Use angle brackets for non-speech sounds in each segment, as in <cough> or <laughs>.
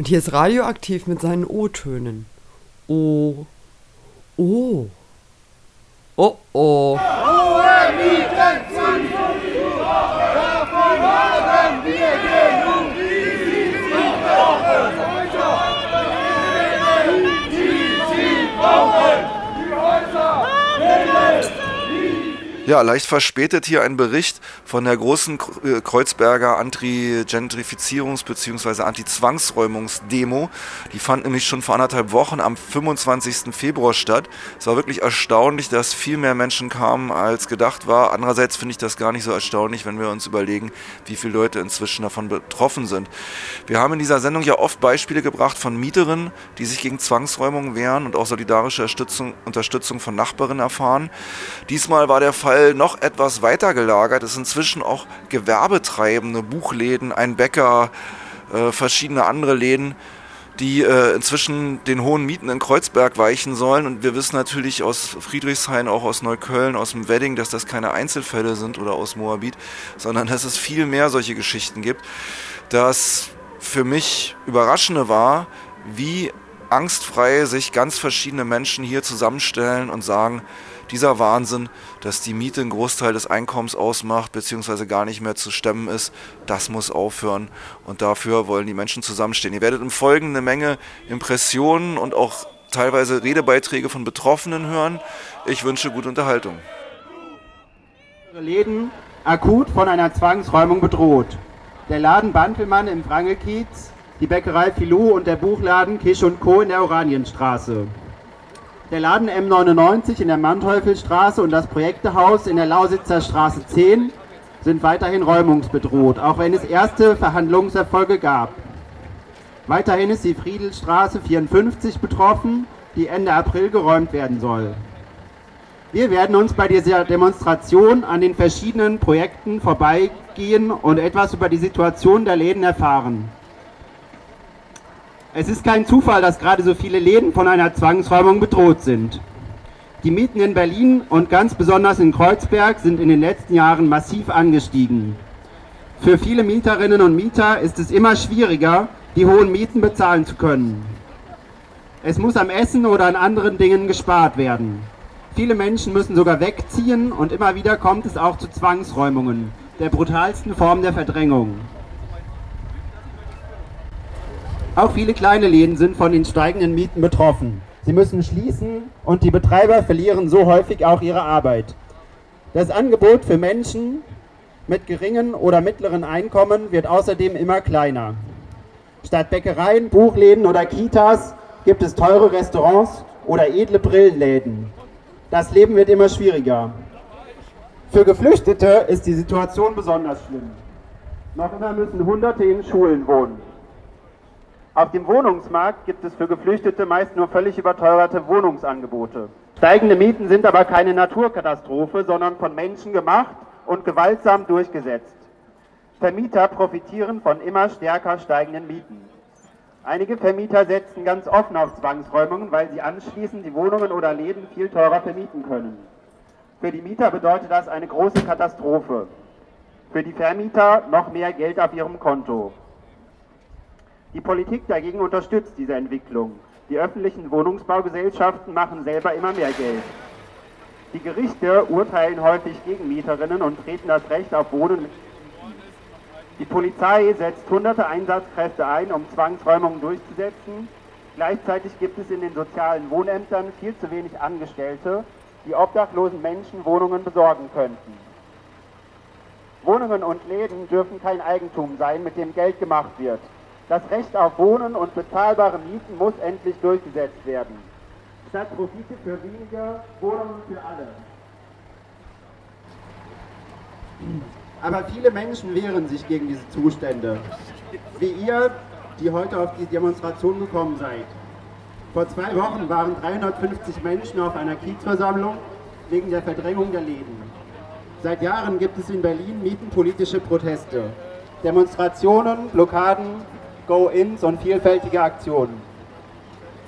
Und hier ist radioaktiv mit seinen O-Tönen. O. O. Oh oh. Hohe Mieten sind davon haben wir genug. Ja, leicht verspätet hier ein Bericht von der großen äh, Kreuzberger Anti-Gentrifizierungs- bzw. Anti-Zwangsräumungsdemo. Die fand nämlich schon vor anderthalb Wochen am 25. Februar statt. Es war wirklich erstaunlich, dass viel mehr Menschen kamen, als gedacht war. Andererseits finde ich das gar nicht so erstaunlich, wenn wir uns überlegen, wie viele Leute inzwischen davon betroffen sind. Wir haben in dieser Sendung ja oft Beispiele gebracht von Mieterinnen, die sich gegen Zwangsräumungen wehren und auch solidarische Unterstützung, von Nachbarinnen erfahren. Diesmal war der Fall Fall noch etwas weiter gelagert. Es sind inzwischen auch Gewerbetreibende, Buchläden, ein Bäcker, äh, verschiedene andere Läden, die äh, inzwischen den hohen Mieten in Kreuzberg weichen sollen. Und wir wissen natürlich aus Friedrichshain, auch aus Neukölln, aus dem Wedding, dass das keine Einzelfälle sind oder aus Moabit, sondern dass es viel mehr solche Geschichten gibt. Das für mich Überraschende war, wie angstfrei sich ganz verschiedene Menschen hier zusammenstellen und sagen, dieser Wahnsinn, dass die Miete einen Großteil des Einkommens ausmacht, beziehungsweise gar nicht mehr zu stemmen ist, das muss aufhören. Und dafür wollen die Menschen zusammenstehen. Ihr werdet im Folgenden eine Menge Impressionen und auch teilweise Redebeiträge von Betroffenen hören. Ich wünsche gute Unterhaltung. Läden akut von einer Zwangsräumung bedroht. Der Laden Bantelmann im Wrangelkiez, die Bäckerei Filou und der Buchladen Kisch und Co. in der Oranienstraße. Der Laden M99 in der Manthäufelstraße und das Projektehaus in der Lausitzer Straße 10 sind weiterhin räumungsbedroht, auch wenn es erste Verhandlungserfolge gab. Weiterhin ist die Friedelstraße 54 betroffen, die Ende April geräumt werden soll. Wir werden uns bei dieser Demonstration an den verschiedenen Projekten vorbeigehen und etwas über die Situation der Läden erfahren. Es ist kein Zufall, dass gerade so viele Läden von einer Zwangsräumung bedroht sind. Die Mieten in Berlin und ganz besonders in Kreuzberg sind in den letzten Jahren massiv angestiegen. Für viele Mieterinnen und Mieter ist es immer schwieriger, die hohen Mieten bezahlen zu können. Es muss am Essen oder an anderen Dingen gespart werden. Viele Menschen müssen sogar wegziehen und immer wieder kommt es auch zu Zwangsräumungen, der brutalsten Form der Verdrängung. Auch viele kleine Läden sind von den steigenden Mieten betroffen. Sie müssen schließen und die Betreiber verlieren so häufig auch ihre Arbeit. Das Angebot für Menschen mit geringen oder mittleren Einkommen wird außerdem immer kleiner. Statt Bäckereien, Buchläden oder Kitas gibt es teure Restaurants oder edle Brillenläden. Das Leben wird immer schwieriger. Für Geflüchtete ist die Situation besonders schlimm. Noch immer müssen Hunderte in Schulen wohnen. Auf dem Wohnungsmarkt gibt es für Geflüchtete meist nur völlig überteuerte Wohnungsangebote. Steigende Mieten sind aber keine Naturkatastrophe, sondern von Menschen gemacht und gewaltsam durchgesetzt. Vermieter profitieren von immer stärker steigenden Mieten. Einige Vermieter setzen ganz offen auf Zwangsräumungen, weil sie anschließend die Wohnungen oder Läden viel teurer vermieten können. Für die Mieter bedeutet das eine große Katastrophe. Für die Vermieter noch mehr Geld auf ihrem Konto. Die Politik dagegen unterstützt diese Entwicklung. Die öffentlichen Wohnungsbaugesellschaften machen selber immer mehr Geld. Die Gerichte urteilen häufig gegen Mieterinnen und treten das Recht auf Wohnen. Die Polizei setzt hunderte Einsatzkräfte ein, um Zwangsräumungen durchzusetzen. Gleichzeitig gibt es in den sozialen Wohnämtern viel zu wenig Angestellte, die obdachlosen Menschen Wohnungen besorgen könnten. Wohnungen und Läden dürfen kein Eigentum sein, mit dem Geld gemacht wird. Das Recht auf Wohnen und bezahlbare Mieten muss endlich durchgesetzt werden. Statt Profite für wenige, Wohnungen für alle. Aber viele Menschen wehren sich gegen diese Zustände. Wie ihr, die heute auf die Demonstration gekommen seid. Vor zwei Wochen waren 350 Menschen auf einer Kiezversammlung wegen der Verdrängung der Läden. Seit Jahren gibt es in Berlin mietenpolitische Proteste. Demonstrationen, Blockaden, Go-Ins und vielfältige Aktionen.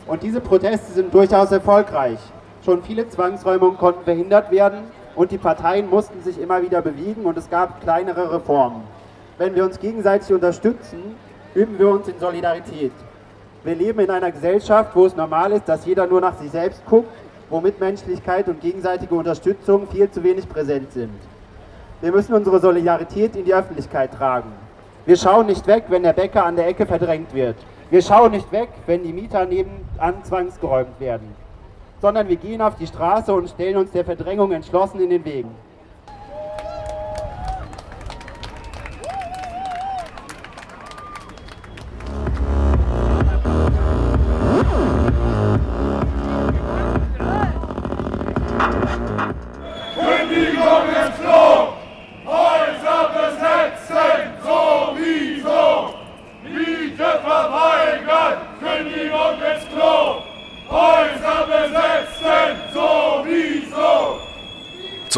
Und diese Proteste sind durchaus erfolgreich. Schon viele Zwangsräumungen konnten verhindert werden und die Parteien mussten sich immer wieder bewegen und es gab kleinere Reformen. Wenn wir uns gegenseitig unterstützen, üben wir uns in Solidarität. Wir leben in einer Gesellschaft, wo es normal ist, dass jeder nur nach sich selbst guckt, wo Mitmenschlichkeit und gegenseitige Unterstützung viel zu wenig präsent sind. Wir müssen unsere Solidarität in die Öffentlichkeit tragen. Wir schauen nicht weg, wenn der Bäcker an der Ecke verdrängt wird. Wir schauen nicht weg, wenn die Mieter nebenan zwangsgeräumt werden. Sondern wir gehen auf die Straße und stellen uns der Verdrängung entschlossen in den Weg.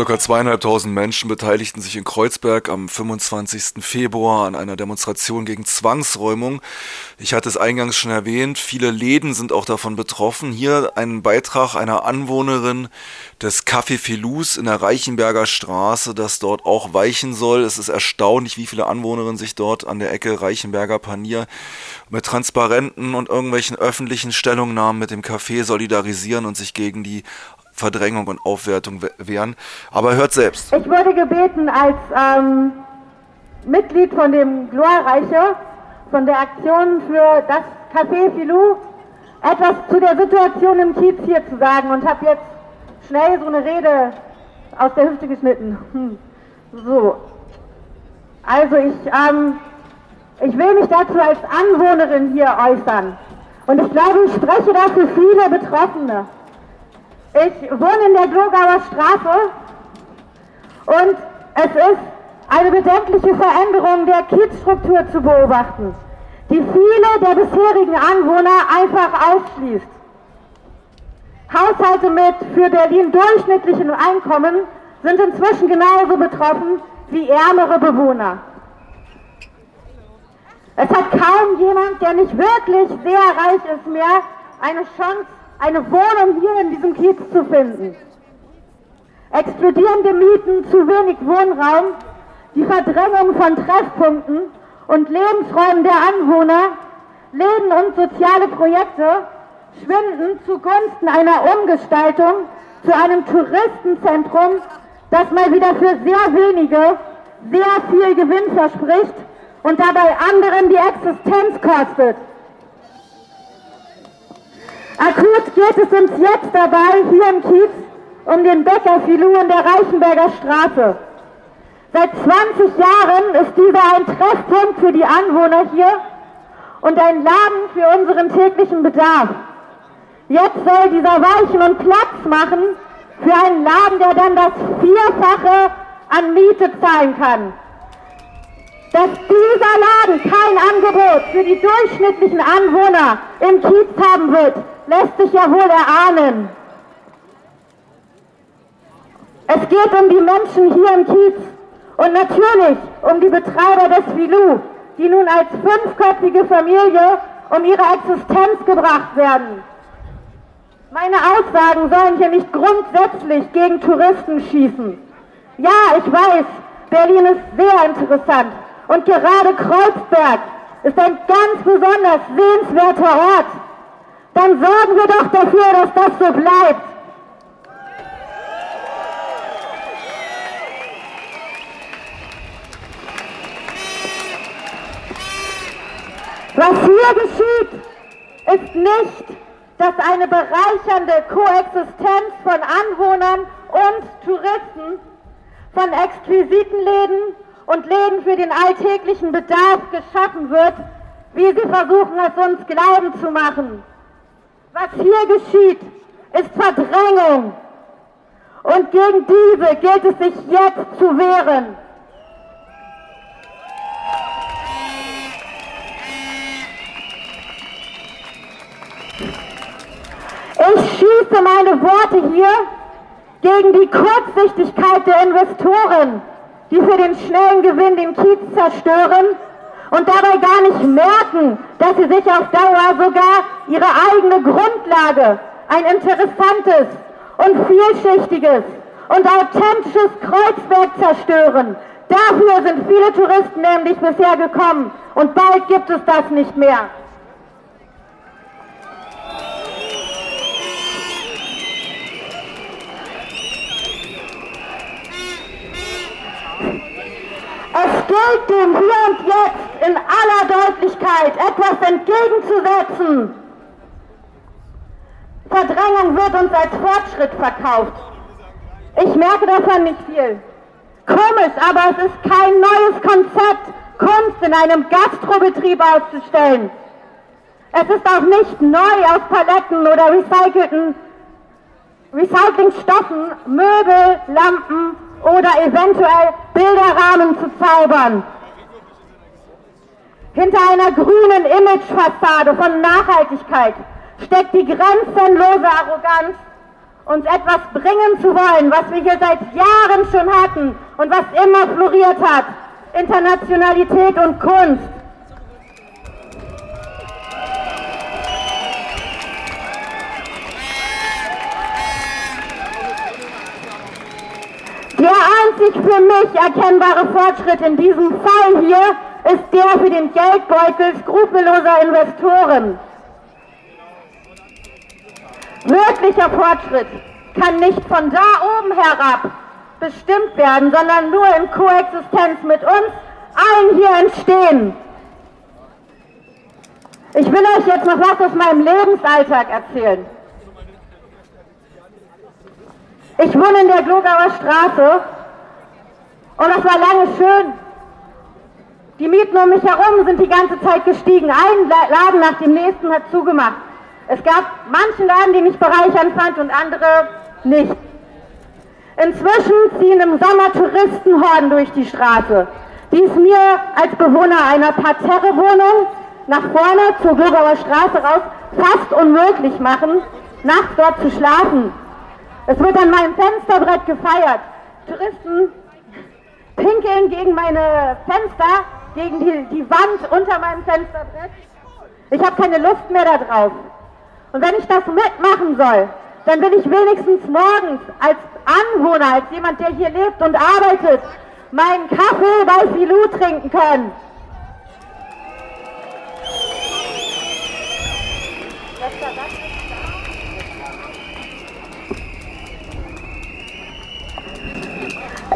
Circa zweieinhalbtausend Menschen beteiligten sich in Kreuzberg am 25. Februar an einer Demonstration gegen Zwangsräumung. Ich hatte es eingangs schon erwähnt, viele Läden sind auch davon betroffen. Hier ein Beitrag einer Anwohnerin des Café Filus in der Reichenberger Straße, das dort auch weichen soll. Es ist erstaunlich, wie viele Anwohnerinnen sich dort an der Ecke Reichenberger Panier mit Transparenten und irgendwelchen öffentlichen Stellungnahmen mit dem Café solidarisieren und sich gegen die Verdrängung und Aufwertung wehren. Aber hört selbst. Ich wurde gebeten, als ähm, Mitglied von dem Glorreiche, von der Aktion für das Café Filou, etwas zu der Situation im Kiez hier zu sagen und habe jetzt schnell so eine Rede aus der Hüfte geschnitten. Hm. So. Also ich, ähm, ich will mich dazu als Anwohnerin hier äußern. Und ich glaube, ich spreche da für viele Betroffene. Ich wohne in der Glogauer Straße und es ist eine bedenkliche Veränderung der Kiezstruktur zu beobachten, die viele der bisherigen Anwohner einfach ausschließt. Haushalte mit für Berlin durchschnittlichen Einkommen sind inzwischen genauso betroffen wie ärmere Bewohner. Es hat kaum jemand, der nicht wirklich sehr reich ist, mehr eine Chance eine Wohnung hier in diesem Kiez zu finden. Explodierende Mieten, zu wenig Wohnraum, die Verdrängung von Treffpunkten und Lebensräumen der Anwohner, Läden und soziale Projekte schwinden zugunsten einer Umgestaltung zu einem Touristenzentrum, das mal wieder für sehr wenige sehr viel Gewinn verspricht und dabei anderen die Existenz kostet. Akut geht es uns jetzt dabei hier im Kiez um den Bäcker Filou in der Reichenberger Straße. Seit 20 Jahren ist dieser ein Treffpunkt für die Anwohner hier und ein Laden für unseren täglichen Bedarf. Jetzt soll dieser weichen und Platz machen für einen Laden, der dann das Vierfache an Miete zahlen kann. Dass dieser Laden kein Angebot für die durchschnittlichen Anwohner im Kiez haben wird, lässt sich ja wohl erahnen. Es geht um die Menschen hier im Kiez und natürlich um die Betreiber des Filou, die nun als fünfköpfige Familie um ihre Existenz gebracht werden. Meine Aussagen sollen hier nicht grundsätzlich gegen Touristen schießen. Ja, ich weiß, Berlin ist sehr interessant und gerade Kreuzberg ist ein ganz besonders sehenswerter Ort dann sorgen wir doch dafür, dass das so bleibt. Was hier geschieht, ist nicht, dass eine bereichernde Koexistenz von Anwohnern und Touristen, von exquisiten Läden und Läden für den alltäglichen Bedarf geschaffen wird, wie sie versuchen es uns glauben zu machen. Was hier geschieht, ist Verdrängung. Und gegen diese gilt es sich jetzt zu wehren. Ich schieße meine Worte hier gegen die Kurzsichtigkeit der Investoren, die für den schnellen Gewinn den Kiez zerstören und dabei gar nicht merken, dass sie sich auf Dauer sogar ihre eigene Grundlage, ein interessantes und vielschichtiges und authentisches Kreuzberg zerstören. Dafür sind viele Touristen nämlich bisher gekommen und bald gibt es das nicht mehr. Gilt dem hier und jetzt in aller Deutlichkeit etwas entgegenzusetzen. Verdrängung wird uns als Fortschritt verkauft. Ich merke davon nicht viel. Komisch, aber es ist kein neues Konzept, Kunst in einem Gastrobetrieb auszustellen. Es ist auch nicht neu aus Paletten oder recycelten Recyclingstoffen Möbel, Lampen oder eventuell Bilderrahmen zu zaubern. Hinter einer grünen Imagefassade von Nachhaltigkeit steckt die grenzenlose Arroganz, uns etwas bringen zu wollen, was wir hier seit Jahren schon hatten und was immer floriert hat. Internationalität und Kunst. Einzig für mich erkennbare Fortschritt in diesem Fall hier ist der für den Geldbeutel skrupelloser Investoren. Wirklicher Fortschritt kann nicht von da oben herab bestimmt werden, sondern nur in Koexistenz mit uns allen hier entstehen. Ich will euch jetzt noch was aus meinem Lebensalltag erzählen. Ich wohne in der Glogauer Straße und das war lange schön. Die Mieten um mich herum sind die ganze Zeit gestiegen. Ein Laden nach dem nächsten hat zugemacht. Es gab manche Laden, die mich bereichern fand und andere nicht. Inzwischen ziehen im Sommer Touristenhorden durch die Straße, die es mir als Bewohner einer Parterrewohnung nach vorne zur Glogauer Straße raus fast unmöglich machen, nachts dort zu schlafen. Es wird an meinem Fensterbrett gefeiert. Touristen pinkeln gegen meine Fenster, gegen die, die Wand unter meinem Fensterbrett. Ich habe keine Lust mehr darauf. Und wenn ich das mitmachen soll, dann will ich wenigstens morgens als Anwohner, als jemand, der hier lebt und arbeitet, meinen Kaffee bei Filou trinken können.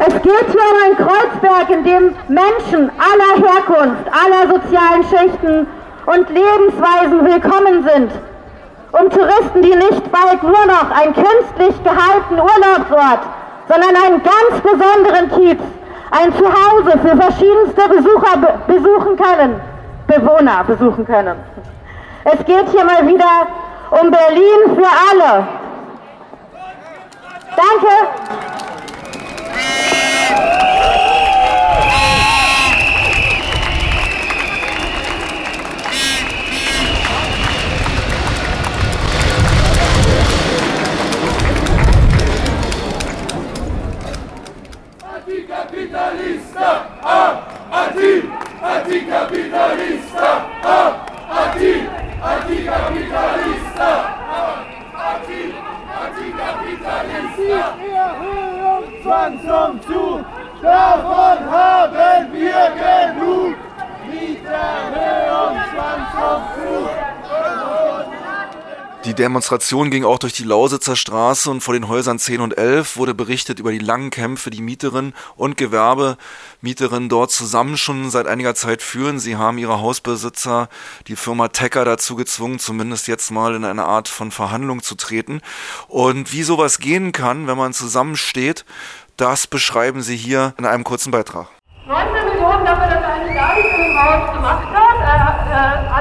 Es geht hier um ein Kreuzberg, in dem Menschen aller Herkunft, aller sozialen Schichten und Lebensweisen willkommen sind. Um Touristen, die nicht bald nur noch ein künstlich gehalten Urlaubsort, sondern einen ganz besonderen Kiez, ein Zuhause für verschiedenste Besucher be besuchen können, Bewohner besuchen können. Es geht hier mal wieder um Berlin für alle. Danke. Anticapitalista, Demonstration ging auch durch die Lausitzer Straße und vor den Häusern 10 und 11 wurde berichtet über die langen Kämpfe, die Mieterinnen und Gewerbemieterinnen dort zusammen schon seit einiger Zeit führen. Sie haben ihre Hausbesitzer, die Firma Tecker dazu gezwungen, zumindest jetzt mal in eine Art von Verhandlung zu treten. Und wie sowas gehen kann, wenn man zusammensteht, das beschreiben sie hier in einem kurzen Beitrag. 19 Millionen dafür, dass er eigentlich gar nichts im Haus gemacht hat. Äh, äh,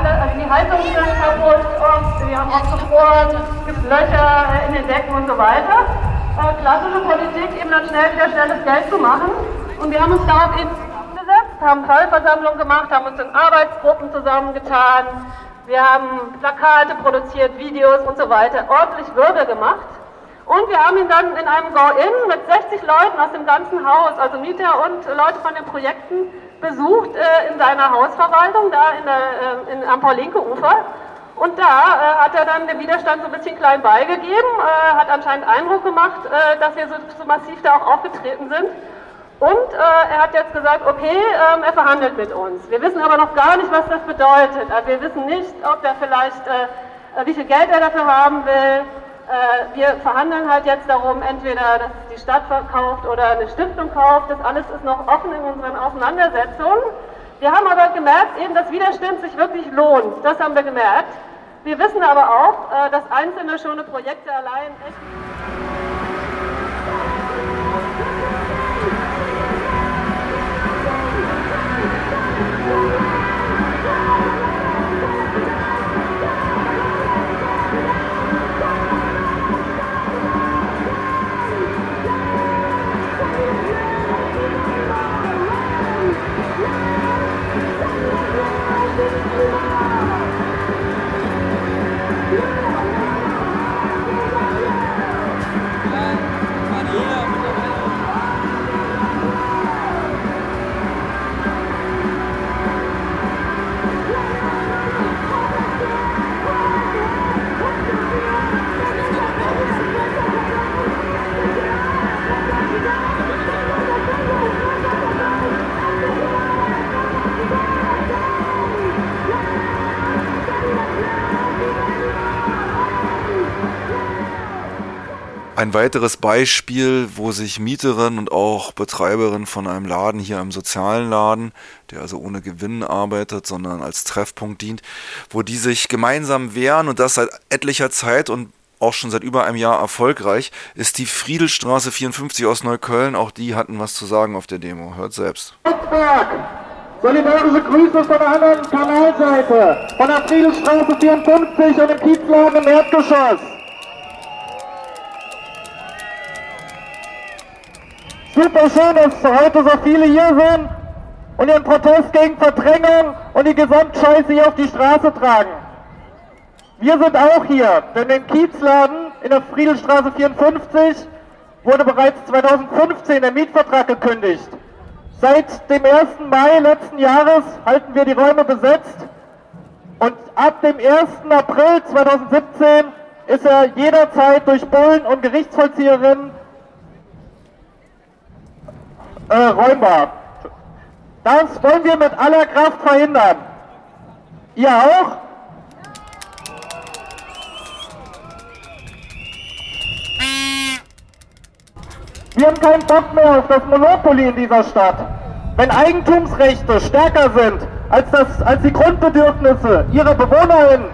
die Heizung kaputt, und wir haben auch gefroren, es gibt Löcher in den Decken und so weiter. Äh, klassische Politik, eben dann schnell wieder schnelles Geld zu machen. Und wir haben uns darauf gesetzt, haben Fallversammlungen gemacht, haben uns in Arbeitsgruppen zusammengetan. Wir haben Plakate produziert, Videos und so weiter, ordentlich Wirbel gemacht. Und wir haben ihn dann in einem Go-In mit 60 Leuten aus dem ganzen Haus, also Mieter und Leute von den Projekten, besucht äh, in seiner Hausverwaltung, da in der, äh, in, am Paulinke-Ufer. Und da äh, hat er dann den Widerstand so ein bisschen klein beigegeben, äh, hat anscheinend Eindruck gemacht, äh, dass wir so, so, massiv da auch aufgetreten sind. Und äh, er hat jetzt gesagt, okay, ähm, er verhandelt mit uns. Wir wissen aber noch gar nicht, was das bedeutet. Also wir wissen nicht, ob er vielleicht, wie viel Geld er dafür haben will, wir verhandeln halt jetzt darum, entweder, dass die Stadt verkauft oder eine Stiftung kauft. Das alles ist noch offen in unseren Auseinandersetzungen. Wir haben aber gemerkt, eben, dass Widerstand sich wirklich lohnt. Das haben wir gemerkt. Wir wissen aber auch, äh, dass einzelne schöne Projekte allein echt. Ein weiteres Beispiel, wo sich Mieterin und auch Betreiberin von einem Laden hier einem sozialen Laden, der also ohne Gewinn arbeitet, sondern als Treffpunkt dient, wo die sich gemeinsam wehren und das seit etlicher Zeit und auch schon seit über einem Jahr erfolgreich, ist die Friedelstraße 54 aus Neukölln. Auch die hatten was zu sagen auf der Demo. Hört selbst. Solidarische Grüße von der anderen Kanalseite, von der Friedelstraße 54 und dem Kiezladen im Erdgeschoss. Super schön, dass heute so viele hier sind und ihren Protest gegen Verdrängung und die Gesamtscheiße hier auf die Straße tragen. Wir sind auch hier, denn im Kiezladen in der Friedelstraße 54 wurde bereits 2015 der Mietvertrag gekündigt. Seit dem 1. Mai letzten Jahres halten wir die Räume besetzt und ab dem 1. April 2017 ist er jederzeit durch Bullen und Gerichtsvollzieherinnen äh, räumbar. Das wollen wir mit aller Kraft verhindern. Ihr auch? Wir haben keinen Bock mehr auf das Monopoly in dieser Stadt. Wenn Eigentumsrechte stärker sind als, das, als die Grundbedürfnisse ihrer BewohnerInnen,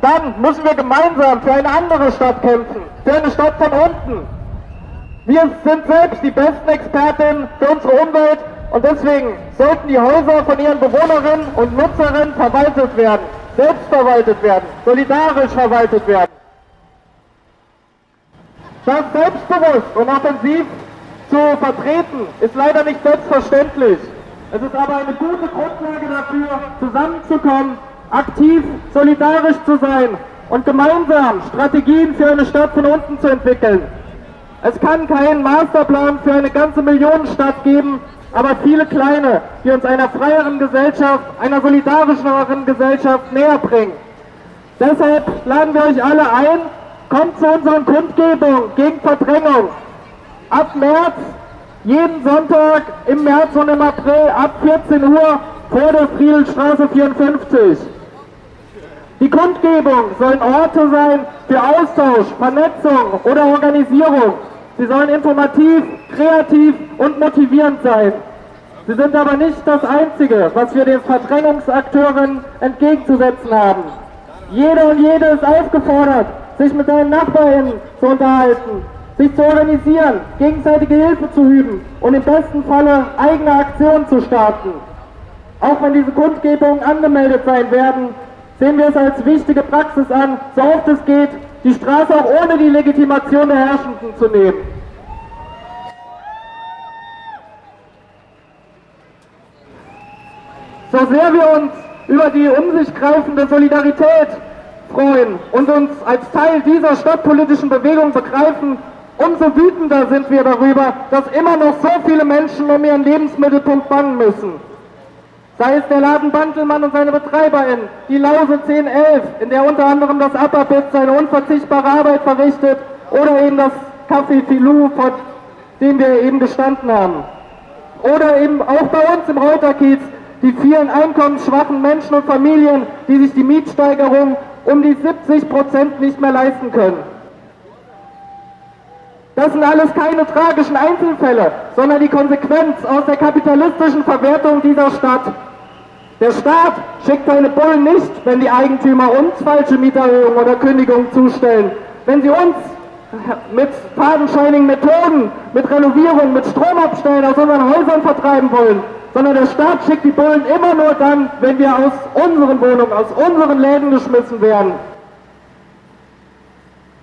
dann müssen wir gemeinsam für eine andere Stadt kämpfen. Für eine Stadt von unten. Wir sind selbst die besten Expertinnen für unsere Umwelt und deswegen sollten die Häuser von ihren Bewohnerinnen und Nutzerinnen verwaltet werden, selbst verwaltet werden, solidarisch verwaltet werden. Das selbstbewusst und offensiv zu vertreten ist leider nicht selbstverständlich. Es ist aber eine gute Grundlage dafür, zusammenzukommen, aktiv, solidarisch zu sein und gemeinsam Strategien für eine Stadt von unten zu entwickeln. Es kann keinen Masterplan für eine ganze Millionenstadt geben, aber viele kleine, die uns einer freieren Gesellschaft, einer solidarischeren Gesellschaft näher bringen. Deshalb laden wir euch alle ein, kommt zu unseren Kundgebungen gegen Verdrängung. Ab März, jeden Sonntag im März und im April ab 14 Uhr vor der Friedelstraße 54. Die Kundgebungen sollen Orte sein für Austausch, Vernetzung oder Organisierung Sie sollen informativ, kreativ und motivierend sein. Sie sind aber nicht das Einzige, was wir den Verdrängungsakteuren entgegenzusetzen haben. Jeder und jede ist aufgefordert, sich mit seinen NachbarInnen zu unterhalten, sich zu organisieren, gegenseitige Hilfe zu üben und im besten Falle eigene Aktionen zu starten. Auch wenn diese Kundgebungen angemeldet sein werden, sehen wir es als wichtige Praxis an, so oft es geht, die Straße auch ohne die Legitimation der Herrschenden zu nehmen. So sehr wir uns über die um sich greifende Solidarität freuen und uns als Teil dieser stadtpolitischen Bewegung begreifen, umso wütender sind wir darüber, dass immer noch so viele Menschen um ihren Lebensmittelpunkt bangen müssen. Sei es der Laden Bantelmann und seine Betreiberin, die Lause 1011, in der unter anderem das Upperbit seine unverzichtbare Arbeit verrichtet, oder eben das Café Filou, vor dem wir eben gestanden haben. Oder eben auch bei uns im Reuterkiez die vielen einkommensschwachen Menschen und Familien, die sich die Mietsteigerung um die 70 Prozent nicht mehr leisten können. Das sind alles keine tragischen Einzelfälle, sondern die Konsequenz aus der kapitalistischen Verwertung dieser Stadt. Der Staat schickt seine Bullen nicht, wenn die Eigentümer uns falsche Mieterhöhungen oder Kündigungen zustellen. Wenn sie uns mit fadenscheinigen Methoden, mit Renovierung, mit Stromabstellen aus unseren Häusern vertreiben wollen, sondern der Staat schickt die Bullen immer nur dann, wenn wir aus unseren Wohnungen, aus unseren Läden geschmissen werden.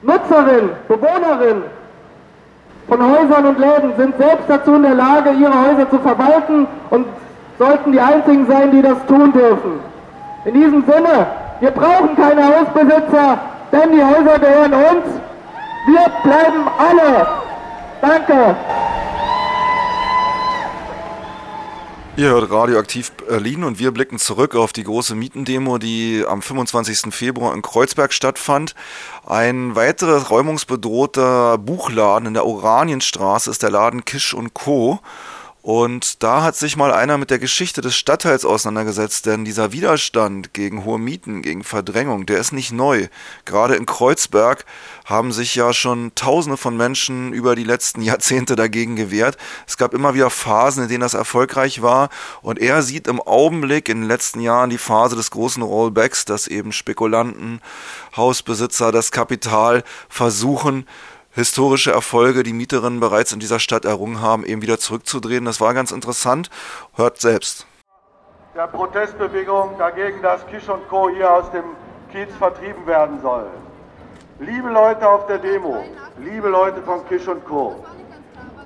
Nutzerinnen, Bewohnerinnen von Häusern und Läden sind selbst dazu in der Lage, ihre Häuser zu verwalten und sollten die einzigen sein, die das tun dürfen. In diesem Sinne, wir brauchen keine Hausbesitzer, denn die Häuser gehören uns. Wir bleiben alle. Danke. Ihr hört Radioaktiv Berlin und wir blicken zurück auf die große Mietendemo, die am 25. Februar in Kreuzberg stattfand. Ein weiterer räumungsbedrohter Buchladen in der Oranienstraße ist der Laden Kisch und Co. Und da hat sich mal einer mit der Geschichte des Stadtteils auseinandergesetzt, denn dieser Widerstand gegen hohe Mieten, gegen Verdrängung, der ist nicht neu. Gerade in Kreuzberg haben sich ja schon Tausende von Menschen über die letzten <laughs> Jahrzehnte dagegen gewehrt. Es gab immer wieder Phasen, in denen das erfolgreich war. Und er sieht im Augenblick in den letzten Jahren die Phase des großen Rollbacks, dass eben Spekulanten, Hausbesitzer, das Kapital versuchen, historische Erfolge, die Mieterinnen bereits in dieser Stadt errungen haben, eben wieder zurückzudrehen. Das war ganz interessant. Hört selbst. Der Protestbewegung dagegen, dass Kisch und Co. hier aus dem Kiez vertrieben werden soll. Liebe Leute auf der Demo, liebe Leute von Kisch und Co.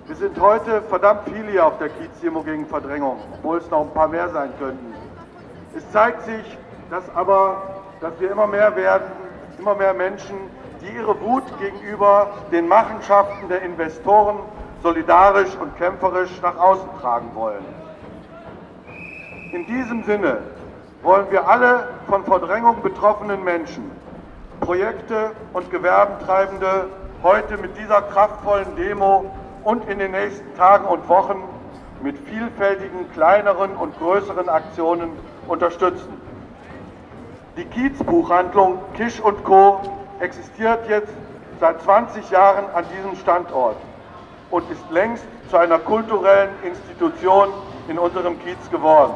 Wir sind heute verdammt viele hier auf der Kiez-Demo gegen Verdrängung, obwohl es noch ein paar mehr sein könnten. Es zeigt sich, dass aber, dass wir immer mehr werden, immer mehr Menschen die ihre Wut gegenüber den Machenschaften der Investoren solidarisch und kämpferisch nach außen tragen wollen. In diesem Sinne wollen wir alle von Verdrängung betroffenen Menschen, Projekte und Gewerbentreibende heute mit dieser kraftvollen Demo und in den nächsten Tagen und Wochen mit vielfältigen kleineren und größeren Aktionen unterstützen. Die Kiezbuchhandlung Kisch und Co existiert jetzt seit 20 Jahren an diesem Standort und ist längst zu einer kulturellen Institution in unserem Kiez geworden.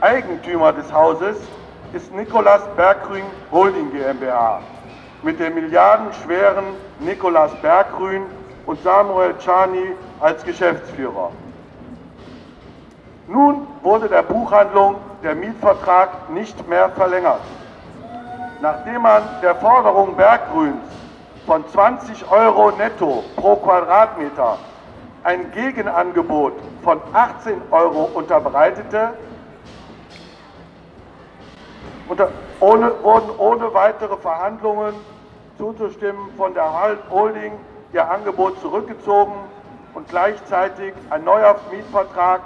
Eigentümer des Hauses ist Nikolaus Berggrün Holding GmbH mit dem milliardenschweren Nikolaus Berggrün und Samuel Czani als Geschäftsführer. Nun wurde der Buchhandlung der Mietvertrag nicht mehr verlängert nachdem man der Forderung Berggrüns von 20 Euro netto pro Quadratmeter ein Gegenangebot von 18 Euro unterbreitete, unter, ohne, wurden ohne weitere Verhandlungen zuzustimmen von der Holding ihr Angebot zurückgezogen und gleichzeitig ein neuer Mietvertrag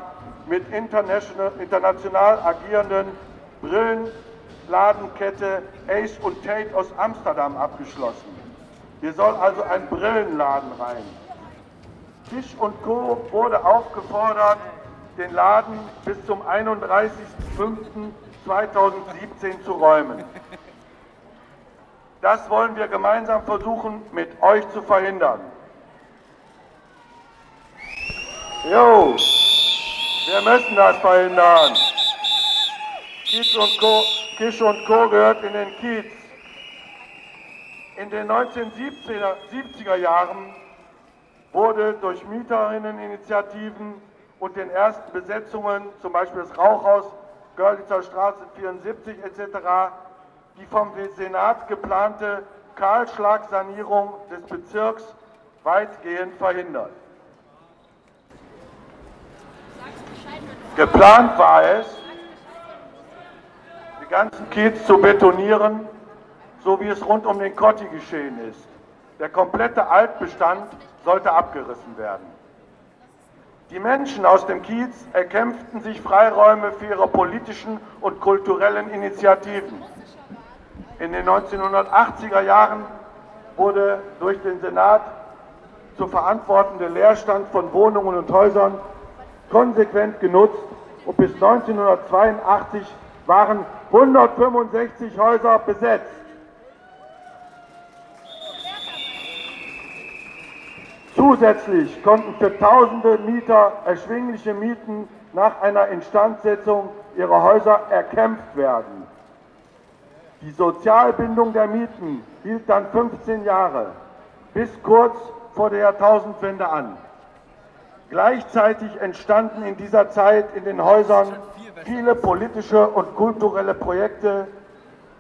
mit international agierenden Brillen Ladenkette Ace und Tate aus Amsterdam abgeschlossen. Hier soll also ein Brillenladen rein. Tisch und Co. wurde aufgefordert, den Laden bis zum 31.05.2017 zu räumen. Das wollen wir gemeinsam versuchen, mit euch zu verhindern. Jo, wir müssen das verhindern. Kiez und Co. Kisch und Co. gehört in den Kiez. In den 1970er Jahren wurde durch Mieterinneninitiativen und den ersten Besetzungen, zum Beispiel das Rauchhaus, Görlitzer Straße 74 etc., die vom Senat geplante Kahlschlagsanierung des Bezirks weitgehend verhindert. Geplant war es, den ganzen Kiez zu betonieren, so wie es rund um den Kotti geschehen ist. Der komplette Altbestand sollte abgerissen werden. Die Menschen aus dem Kiez erkämpften sich Freiräume für ihre politischen und kulturellen Initiativen. In den 1980er Jahren wurde durch den Senat zu verantwortende Leerstand von Wohnungen und Häusern konsequent genutzt und bis 1982 waren 165 Häuser besetzt. Zusätzlich konnten für tausende Mieter erschwingliche Mieten nach einer Instandsetzung ihrer Häuser erkämpft werden. Die Sozialbindung der Mieten hielt dann 15 Jahre, bis kurz vor der Jahrtausendwende an. Gleichzeitig entstanden in dieser Zeit in den Häusern viele politische und kulturelle Projekte,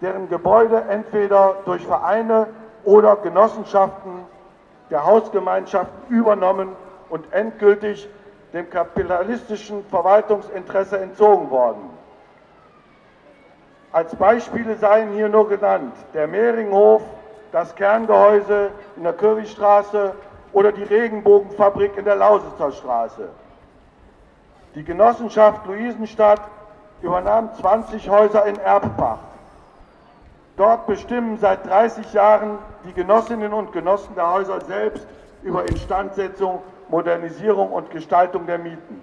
deren Gebäude entweder durch Vereine oder Genossenschaften der Hausgemeinschaften übernommen und endgültig dem kapitalistischen Verwaltungsinteresse entzogen worden. Als Beispiele seien hier nur genannt der Mehringhof, das Kerngehäuse in der Currystraße oder die Regenbogenfabrik in der Lausitzer Straße. Die Genossenschaft Luisenstadt übernahm 20 Häuser in Erbpacht. Dort bestimmen seit 30 Jahren die Genossinnen und Genossen der Häuser selbst über Instandsetzung, Modernisierung und Gestaltung der Mieten.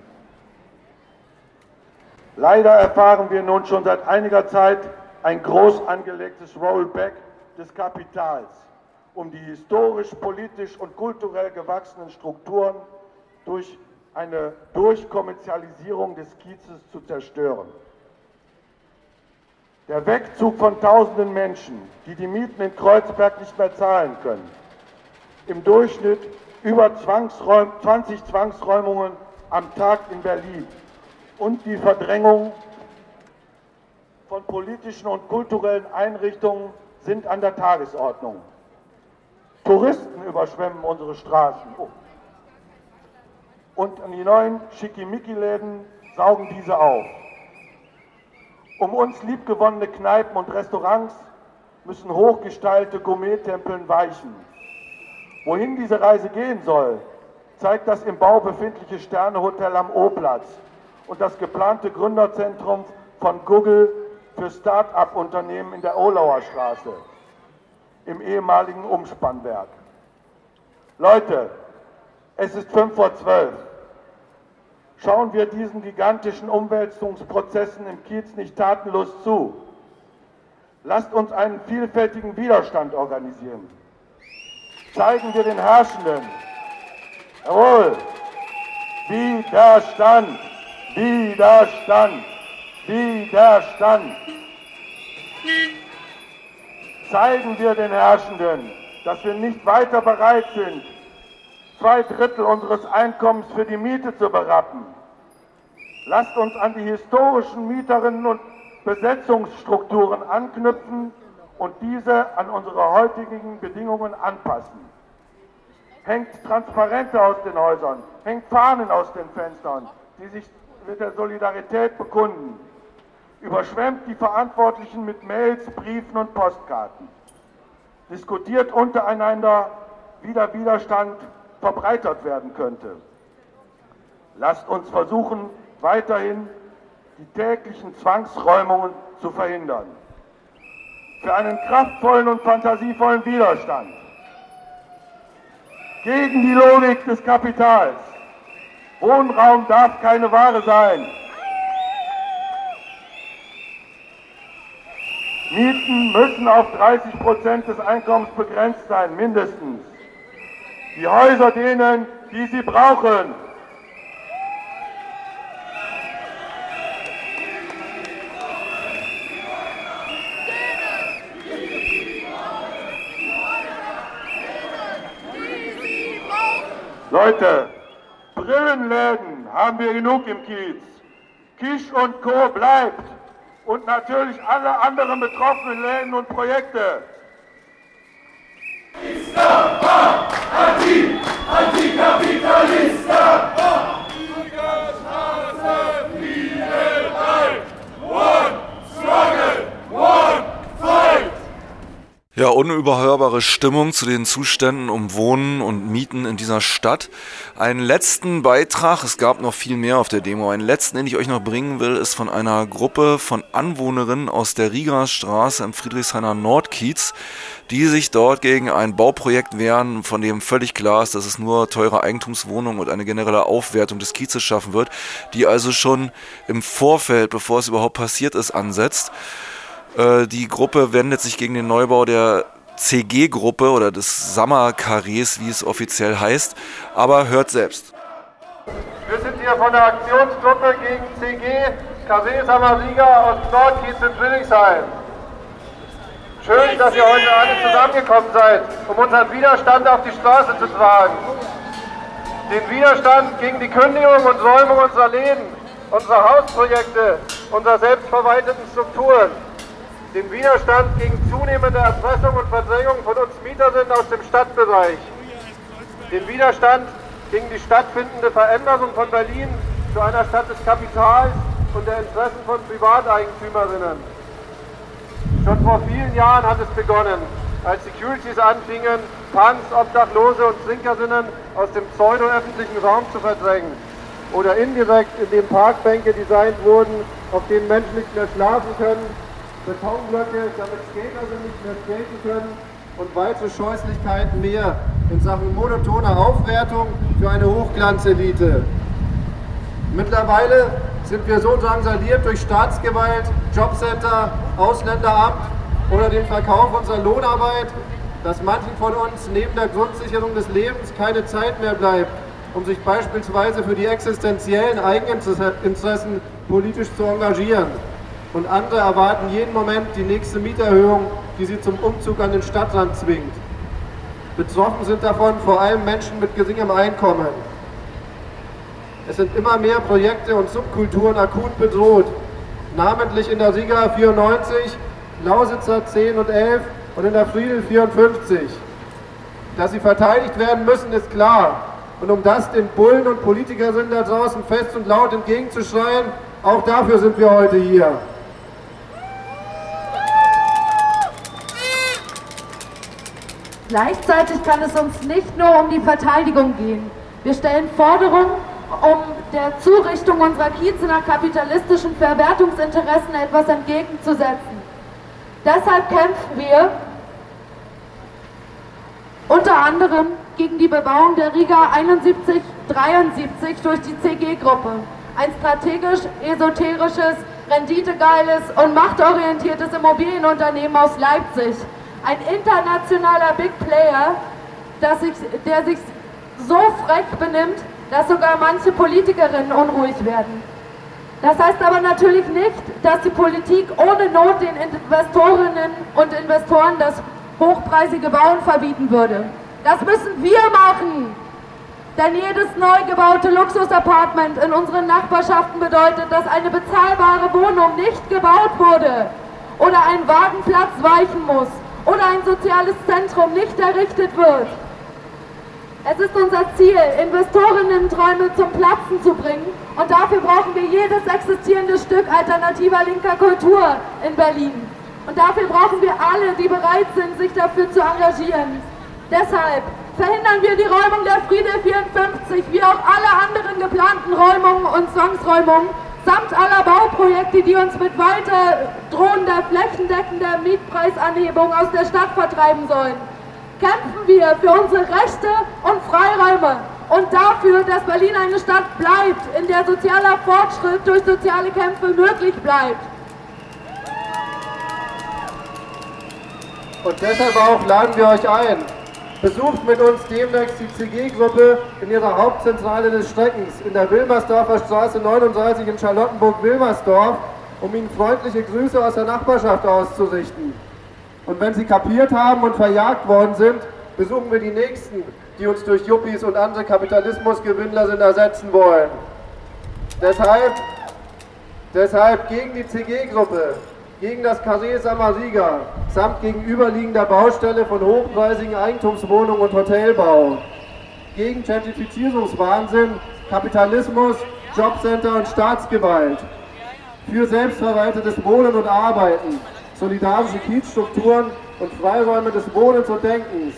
Leider erfahren wir nun schon seit einiger Zeit ein groß angelegtes Rollback des Kapitals, um die historisch, politisch und kulturell gewachsenen Strukturen durch eine Durchkommerzialisierung des Kiezes zu zerstören. Der Wegzug von tausenden Menschen, die die Mieten in Kreuzberg nicht mehr zahlen können, im Durchschnitt über Zwangsräum, 20 Zwangsräumungen am Tag in Berlin und die Verdrängung von politischen und kulturellen Einrichtungen sind an der Tagesordnung. Touristen überschwemmen unsere Straßen. Oh. Und die neuen Schickimicki-Läden saugen diese auf. Um uns liebgewonnene Kneipen und Restaurants müssen hochgestallte Gourmet-Tempeln weichen. Wohin diese Reise gehen soll, zeigt das im Bau befindliche Sternehotel am O-Platz und das geplante Gründerzentrum von Google für Start-up-Unternehmen in der Olauer Straße im ehemaligen Umspannwerk. Leute, es ist fünf vor zwölf. Schauen wir diesen gigantischen Umwälzungsprozessen im Kiez nicht tatenlos zu. Lasst uns einen vielfältigen Widerstand organisieren. Zeigen wir den Herrschenden, jawohl, Widerstand, Widerstand, Widerstand. Zeigen wir den Herrschenden, dass wir nicht weiter bereit sind, zwei Drittel unseres Einkommens für die Miete zu berappen. Lasst uns an die historischen Mieterinnen und Besetzungsstrukturen anknüpfen und diese an unsere heutigen Bedingungen anpassen. Hängt Transparente aus den Häusern, hängt Fahnen aus den Fenstern, die sich mit der Solidarität bekunden. Überschwemmt die Verantwortlichen mit Mails, Briefen und Postkarten. Diskutiert untereinander, wie der Widerstand verbreitert werden könnte. Lasst uns versuchen, weiterhin die täglichen Zwangsräumungen zu verhindern. Für einen kraftvollen und fantasievollen Widerstand gegen die Logik des Kapitals. Wohnraum darf keine Ware sein. Mieten müssen auf 30 Prozent des Einkommens begrenzt sein, mindestens die Häuser denen, die sie brauchen. Leute, Brillenläden haben wir genug im Kiez. Kisch und Co. bleibt. Und natürlich alle anderen betroffenen Läden und Projekte. Anti, Ja, unüberhörbare Stimmung zu den Zuständen um Wohnen und Mieten in dieser Stadt. Einen letzten Beitrag, es gab noch viel mehr auf der Demo, einen letzten, den ich euch noch bringen will, ist von einer Gruppe von Anwohnerinnen aus der Rieger Straße im Friedrichshainer Nordkiez, die sich dort gegen ein Bauprojekt wehren, von dem völlig klar ist, dass es nur teure Eigentumswohnungen und eine generelle Aufwertung des Kiezes schaffen wird, die also schon im Vorfeld, bevor es überhaupt passiert ist, ansetzt. Äh, die Gruppe wendet sich gegen den Neubau der CG-Gruppe oder des Sammerkarrees, wie es offiziell heißt. Aber hört selbst. Wir sind hier von der Aktionsgruppe gegen CG, Karree Sammerliga aus Nordkiez in Willigsheim. Schön, dass ihr heute alle zusammengekommen seid, um unseren Widerstand auf die Straße zu tragen. Den Widerstand gegen die Kündigung und Säumung unserer Läden, unserer Hausprojekte, unserer selbstverwalteten Strukturen. Den Widerstand gegen zunehmende Erpressung und Verdrängung von uns Mieterinnen aus dem Stadtbereich. Den Widerstand gegen die stattfindende Veränderung von Berlin zu einer Stadt des Kapitals und der Interessen von Privateigentümerinnen. Schon vor vielen Jahren hat es begonnen, als Securities anfingen, Punks, Obdachlose und Trinkerinnen aus dem pseudo-öffentlichen Raum zu verdrängen oder indirekt, indem Parkbänke designt wurden, auf denen Menschen nicht mehr schlafen können, Betonblöcke, damit Skater nicht mehr skaten können und weitere Scheußlichkeiten mehr in Sachen monotoner Aufwertung für eine Hochglanzelite. Mittlerweile sind wir so drangsaliert durch Staatsgewalt, Jobcenter, Ausländeramt oder den Verkauf unserer Lohnarbeit, dass manchen von uns neben der Grundsicherung des Lebens keine Zeit mehr bleibt, um sich beispielsweise für die existenziellen Eigeninteressen politisch zu engagieren. Und andere erwarten jeden Moment die nächste Mieterhöhung, die sie zum Umzug an den Stadtrand zwingt. Betroffen sind davon vor allem Menschen mit geringem Einkommen. Es sind immer mehr Projekte und Subkulturen akut bedroht, namentlich in der Riga 94, Lausitzer 10 und 11 und in der Friedel 54. Dass sie verteidigt werden müssen, ist klar. Und um das den Bullen und Politikern da draußen fest und laut entgegenzuschreien, auch dafür sind wir heute hier. Gleichzeitig kann es uns nicht nur um die Verteidigung gehen. Wir stellen Forderungen, um der Zurichtung unserer Kieze nach kapitalistischen Verwertungsinteressen etwas entgegenzusetzen. Deshalb kämpfen wir unter anderem gegen die Bebauung der Riga 7173 durch die CG-Gruppe. Ein strategisch, esoterisches, renditegeiles und machtorientiertes Immobilienunternehmen aus Leipzig, ein internationaler Big Player, sich, der sich so frech benimmt, dass sogar manche Politikerinnen unruhig werden. Das heißt aber natürlich nicht, dass die Politik ohne Not den Investorinnen und Investoren das hochpreisige Bauen verbieten würde. Das müssen wir machen. Denn jedes neu gebaute Luxusapartment in unseren Nachbarschaften bedeutet, dass eine bezahlbare Wohnung nicht gebaut wurde oder ein Wagenplatz weichen muss oder ein soziales Zentrum nicht errichtet wird. Es ist unser Ziel, Investorinnen-Träume zum Platzen zu bringen und dafür brauchen wir jedes existierende Stück alternativer linker Kultur in Berlin. Und dafür brauchen wir alle, die bereit sind, sich dafür zu engagieren. Deshalb verhindern wir die Räumung der Friede 54, wie auch alle anderen geplanten Räumungen und Zwangsräumungen samt aller Bauprojekte, die uns mit weiter drohender flächendeckender Mietpreisanhebung aus der Stadt vertreiben sollen. Kämpfen wir für unsere Rechte und Freiräume und dafür, dass Berlin eine Stadt bleibt, in der sozialer Fortschritt durch soziale Kämpfe möglich bleibt. Und deshalb auch laden wir euch ein, Besucht mit uns demnächst die CG-Gruppe in ihrer Hauptzentrale des Streckens in der Wilmersdorfer Straße 39 in Charlottenburg-Wilmersdorf, um Ihnen freundliche Grüße aus der Nachbarschaft auszurichten. Und wenn Sie kapiert haben und verjagt worden sind, besuchen wir die Nächsten, die uns durch Yuppies und andere Kapitalismusgewinnler sind ersetzen wollen. Deshalb, deshalb gegen die CG-Gruppe, gegen das Carré Samariga samt gegenüberliegender Baustelle von hochpreisigen Eigentumswohnungen und Hotelbau, gegen Gentrifizierungswahnsinn, Kapitalismus, Jobcenter und Staatsgewalt, für selbstverwaltetes Wohnen und Arbeiten, solidarische Kiezstrukturen und Freiräume des Wohnens und Denkens.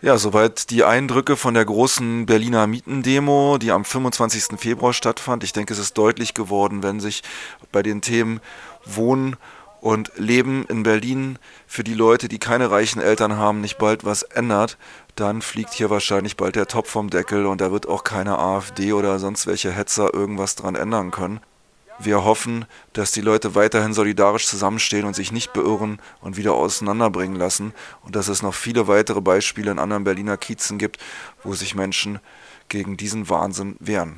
Ja, soweit die Eindrücke von der großen Berliner Mietendemo, die am 25. Februar stattfand. Ich denke, es ist deutlich geworden, wenn sich bei den Themen Wohnen und Leben in Berlin für die Leute, die keine reichen Eltern haben, nicht bald was ändert, dann fliegt hier wahrscheinlich bald der Topf vom Deckel und da wird auch keine AfD oder sonst welche Hetzer irgendwas dran ändern können. Wir hoffen, dass die Leute weiterhin solidarisch zusammenstehen und sich nicht beirren und wieder auseinanderbringen lassen und dass es noch viele weitere Beispiele in anderen Berliner Kiezen gibt, wo sich Menschen gegen diesen Wahnsinn wehren.